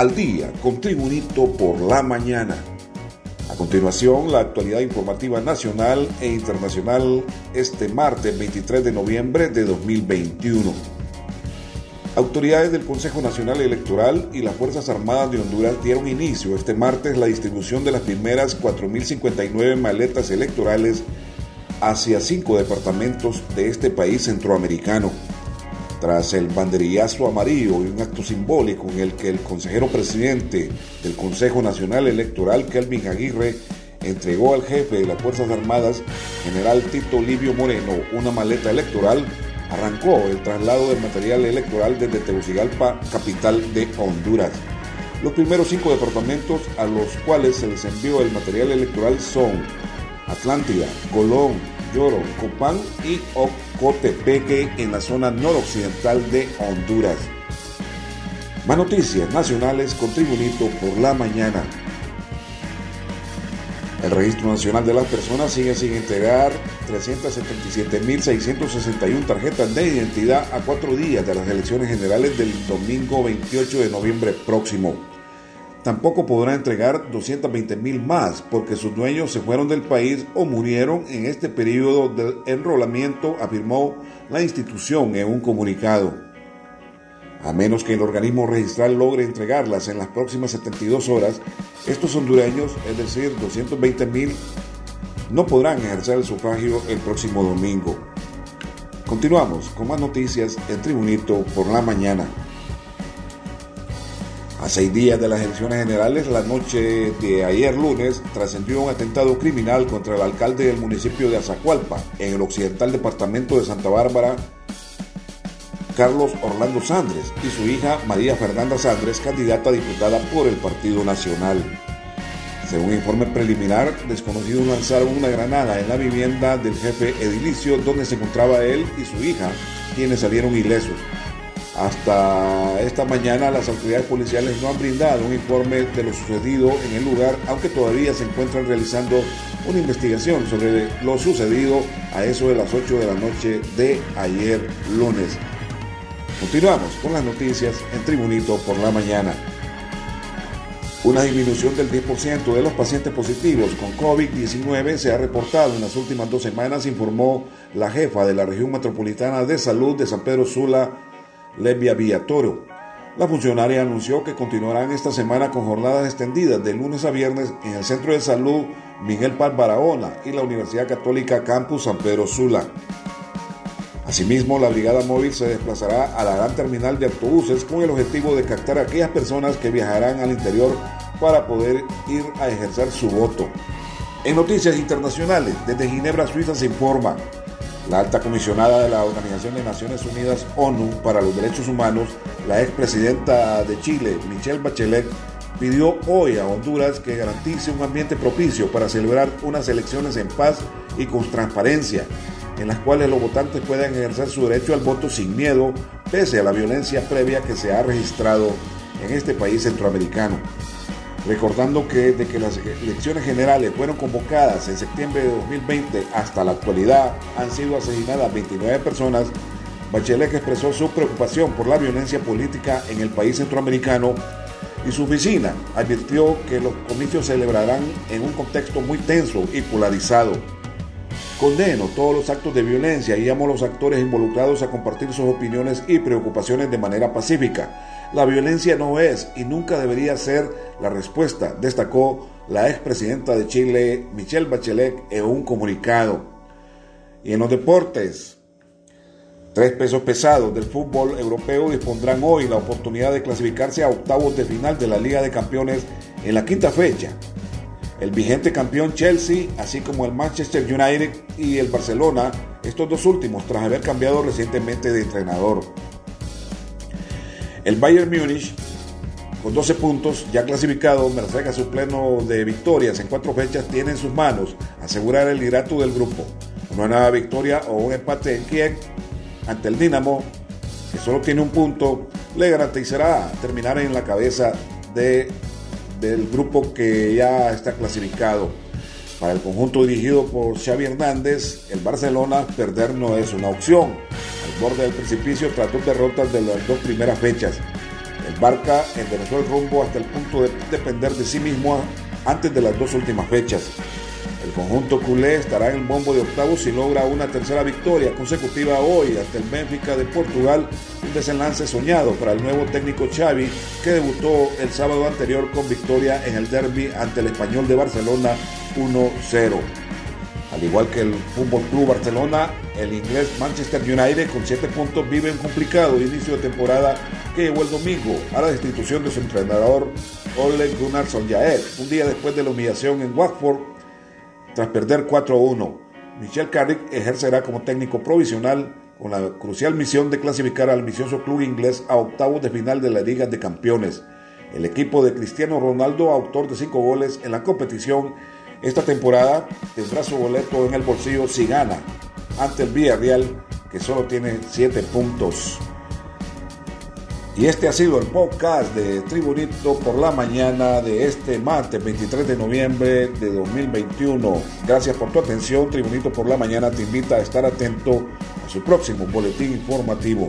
al día con Tribunito por la mañana. A continuación, la actualidad informativa nacional e internacional este martes 23 de noviembre de 2021. Autoridades del Consejo Nacional Electoral y las Fuerzas Armadas de Honduras dieron inicio este martes la distribución de las primeras 4.059 maletas electorales hacia cinco departamentos de este país centroamericano. Tras el banderillazo amarillo y un acto simbólico en el que el consejero presidente del Consejo Nacional Electoral, Kelvin Aguirre, entregó al jefe de las Fuerzas Armadas, general Tito Livio Moreno, una maleta electoral, arrancó el traslado del material electoral desde Tegucigalpa, capital de Honduras. Los primeros cinco departamentos a los cuales se les envió el material electoral son Atlántida, Colón, Lloro, Copán y Ocotepeque en la zona noroccidental de Honduras. Más noticias nacionales con Tribunito por la mañana. El Registro Nacional de las Personas sigue sin entregar 377.661 tarjetas de identidad a cuatro días de las elecciones generales del domingo 28 de noviembre próximo. Tampoco podrá entregar 220 mil más porque sus dueños se fueron del país o murieron en este periodo de enrolamiento, afirmó la institución en un comunicado. A menos que el organismo registral logre entregarlas en las próximas 72 horas, estos hondureños, es decir, 220 mil, no podrán ejercer el sufragio el próximo domingo. Continuamos con más noticias en Tribunito por la mañana. A seis días de las elecciones generales, la noche de ayer lunes, trascendió un atentado criminal contra el alcalde del municipio de Azacualpa, en el occidental departamento de Santa Bárbara, Carlos Orlando Sandres, y su hija María Fernanda Sandres, candidata a diputada por el Partido Nacional. Según informe preliminar, desconocidos lanzaron una granada en la vivienda del jefe edilicio donde se encontraba él y su hija, quienes salieron ilesos. Hasta esta mañana las autoridades policiales no han brindado un informe de lo sucedido en el lugar, aunque todavía se encuentran realizando una investigación sobre lo sucedido a eso de las 8 de la noche de ayer lunes. Continuamos con las noticias en Tribunito por la mañana. Una disminución del 10% de los pacientes positivos con COVID-19 se ha reportado en las últimas dos semanas, informó la jefa de la región metropolitana de salud de San Pedro Sula, Levia Villatoro. La funcionaria anunció que continuarán esta semana con jornadas extendidas de lunes a viernes en el Centro de Salud Miguel Paz y la Universidad Católica Campus San Pedro Sula. Asimismo, la brigada móvil se desplazará a la gran terminal de autobuses con el objetivo de captar a aquellas personas que viajarán al interior para poder ir a ejercer su voto. En noticias internacionales, desde Ginebra, Suiza, se informa la alta comisionada de la Organización de Naciones Unidas ONU para los Derechos Humanos, la expresidenta de Chile, Michelle Bachelet, pidió hoy a Honduras que garantice un ambiente propicio para celebrar unas elecciones en paz y con transparencia, en las cuales los votantes puedan ejercer su derecho al voto sin miedo, pese a la violencia previa que se ha registrado en este país centroamericano recordando que desde que las elecciones generales fueron convocadas en septiembre de 2020 hasta la actualidad han sido asesinadas 29 personas, Bachelet expresó su preocupación por la violencia política en el país centroamericano y su oficina advirtió que los comicios se celebrarán en un contexto muy tenso y polarizado. Condeno todos los actos de violencia y llamo a los actores involucrados a compartir sus opiniones y preocupaciones de manera pacífica. La violencia no es y nunca debería ser la respuesta, destacó la expresidenta de Chile, Michelle Bachelet, en un comunicado. Y en los deportes, tres pesos pesados del fútbol europeo dispondrán hoy la oportunidad de clasificarse a octavos de final de la Liga de Campeones en la quinta fecha el vigente campeón Chelsea, así como el Manchester United y el Barcelona, estos dos últimos tras haber cambiado recientemente de entrenador. El Bayern Múnich, con 12 puntos, ya clasificado, merced a su pleno de victorias en cuatro fechas, tiene en sus manos asegurar el liderato del grupo. Una nueva victoria o un empate en Kiev ante el Dinamo, que solo tiene un punto, le garantizará terminar en la cabeza de del grupo que ya está clasificado. Para el conjunto dirigido por Xavi Hernández, el Barcelona perder no es una opción. Al borde del precipicio tras dos derrotas de las dos primeras fechas. El Barca enderezó el rumbo hasta el punto de depender de sí mismo antes de las dos últimas fechas. El conjunto culé estará en el bombo de octavos si logra una tercera victoria consecutiva hoy ante el Benfica de Portugal, un desenlace soñado para el nuevo técnico Xavi que debutó el sábado anterior con victoria en el derby ante el Español de Barcelona 1-0. Al igual que el Fútbol Club Barcelona, el inglés Manchester United con 7 puntos vive un complicado inicio de temporada que llegó el domingo a la destitución de su entrenador Ole Gunnar Solskjaer, un día después de la humillación en Watford tras perder 4-1. Michel Carrick ejercerá como técnico provisional con la crucial misión de clasificar al ambicioso club inglés a octavos de final de la Liga de Campeones. El equipo de Cristiano Ronaldo, autor de 5 goles en la competición, esta temporada tendrá su boleto en el bolsillo si gana ante el Villarreal, que solo tiene 7 puntos. Y este ha sido el podcast de Tribunito por la mañana de este martes 23 de noviembre de 2021. Gracias por tu atención. Tribunito por la mañana te invita a estar atento a su próximo boletín informativo.